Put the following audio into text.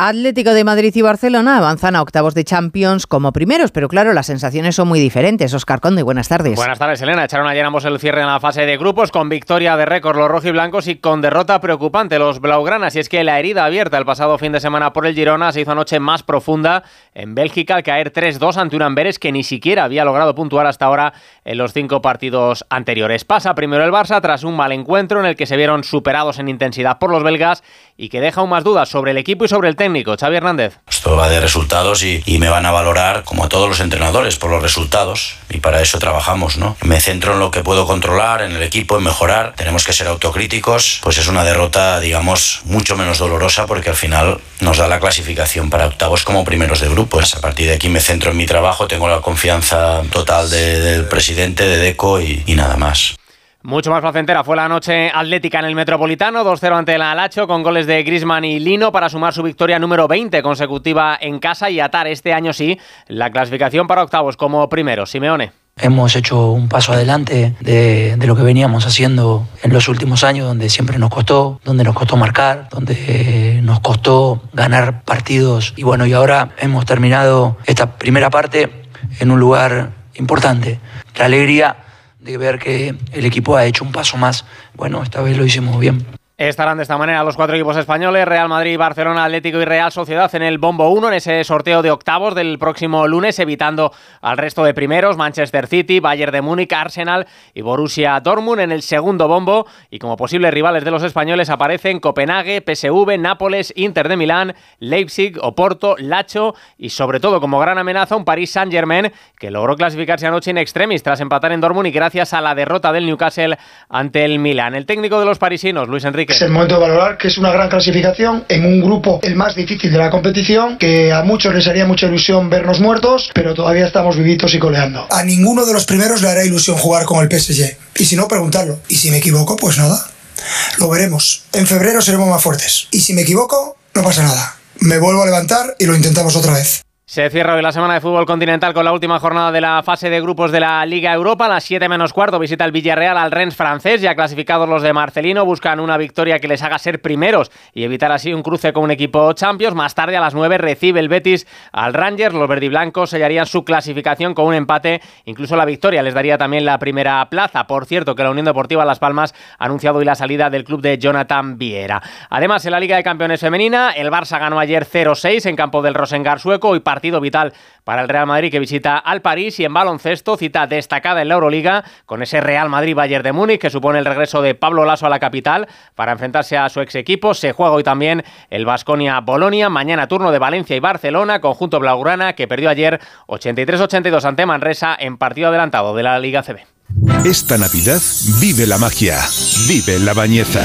Atlético de Madrid y Barcelona avanzan a octavos de Champions como primeros, pero claro, las sensaciones son muy diferentes. Oscar Conde, buenas tardes. Buenas tardes, Elena. Echaron ayer ambos el cierre en la fase de grupos con victoria de récord los rojiblancos y con derrota preocupante los blaugranas. Y es que la herida abierta el pasado fin de semana por el Girona se hizo anoche más profunda en Bélgica al caer 3-2 ante un Amberes que ni siquiera había logrado puntuar hasta ahora en los cinco partidos anteriores. Pasa primero el Barça tras un mal encuentro en el que se vieron superados en intensidad por los belgas y que deja aún más dudas sobre el equipo y sobre el técnico, Xavi Hernández. Esto va de resultados y, me van a valorar, como a todos los entrenadores, por los resultados. Y para eso trabajamos, ¿no? Me centro en lo que puedo controlar, en el equipo, en mejorar. Tenemos que ser autocríticos. Pues es una derrota, digamos, mucho menos dolorosa porque al final nos da la clasificación para octavos como primeros de grupo. A partir de aquí me centro en mi trabajo, tengo la confianza total del presidente, de Deco y nada más. Mucho más placentera fue la noche atlética en el Metropolitano, 2-0 ante el Alacho con goles de Grisman y Lino para sumar su victoria número 20 consecutiva en casa y atar este año sí la clasificación para octavos como primero. Simeone. Hemos hecho un paso adelante de, de, lo que veníamos haciendo en los últimos años, donde siempre nos costó, donde nos costó marcar, donde nos costó ganar partidos. Y bueno, y ahora hemos terminado esta primera parte en un lugar importante. La alegría de ver que el equipo ha hecho un paso más. Bueno, esta vez lo hicimos bien. Estarán de esta manera los cuatro equipos españoles, Real Madrid, Barcelona, Atlético y Real Sociedad en el Bombo 1 en ese sorteo de octavos del próximo lunes, evitando al resto de primeros, Manchester City, Bayern de Múnich, Arsenal y Borussia Dortmund en el segundo bombo y como posibles rivales de los españoles aparecen Copenhague, PSV, Nápoles, Inter de Milán, Leipzig, Oporto, Lacho y sobre todo como gran amenaza un Paris Saint-Germain que logró clasificarse anoche en extremis tras empatar en Dortmund y gracias a la derrota del Newcastle ante el Milán. El técnico de los parisinos, Luis Enrique es el momento de valorar que es una gran clasificación en un grupo el más difícil de la competición, que a muchos les haría mucha ilusión vernos muertos, pero todavía estamos vivitos y coleando. A ninguno de los primeros le hará ilusión jugar con el PSG. Y si no, preguntarlo. Y si me equivoco, pues nada. Lo veremos. En febrero seremos más fuertes. Y si me equivoco, no pasa nada. Me vuelvo a levantar y lo intentamos otra vez. Se cierra hoy la semana de fútbol continental con la última jornada de la fase de grupos de la Liga Europa. A las 7 menos cuarto visita el Villarreal al Rennes francés. Ya clasificados los de Marcelino buscan una victoria que les haga ser primeros y evitar así un cruce con un equipo Champions. Más tarde a las 9 recibe el Betis al Rangers. Los verdiblancos sellarían su clasificación con un empate. Incluso la victoria les daría también la primera plaza. Por cierto que la Unión Deportiva Las Palmas ha anunciado hoy la salida del club de Jonathan Viera. Además en la Liga de Campeones Femenina el Barça ganó ayer 0-6 en campo del Rosengar sueco y partido vital para el Real Madrid que visita al París y en baloncesto cita destacada en la Euroliga con ese Real Madrid Bayern de Múnich que supone el regreso de Pablo Lasso a la capital para enfrentarse a su ex equipo. Se juega hoy también el Basconia Bolonia, mañana turno de Valencia y Barcelona, conjunto blaugrana que perdió ayer 83-82 ante Manresa en partido adelantado de la Liga CB. Esta Navidad vive la magia, vive la bañeza.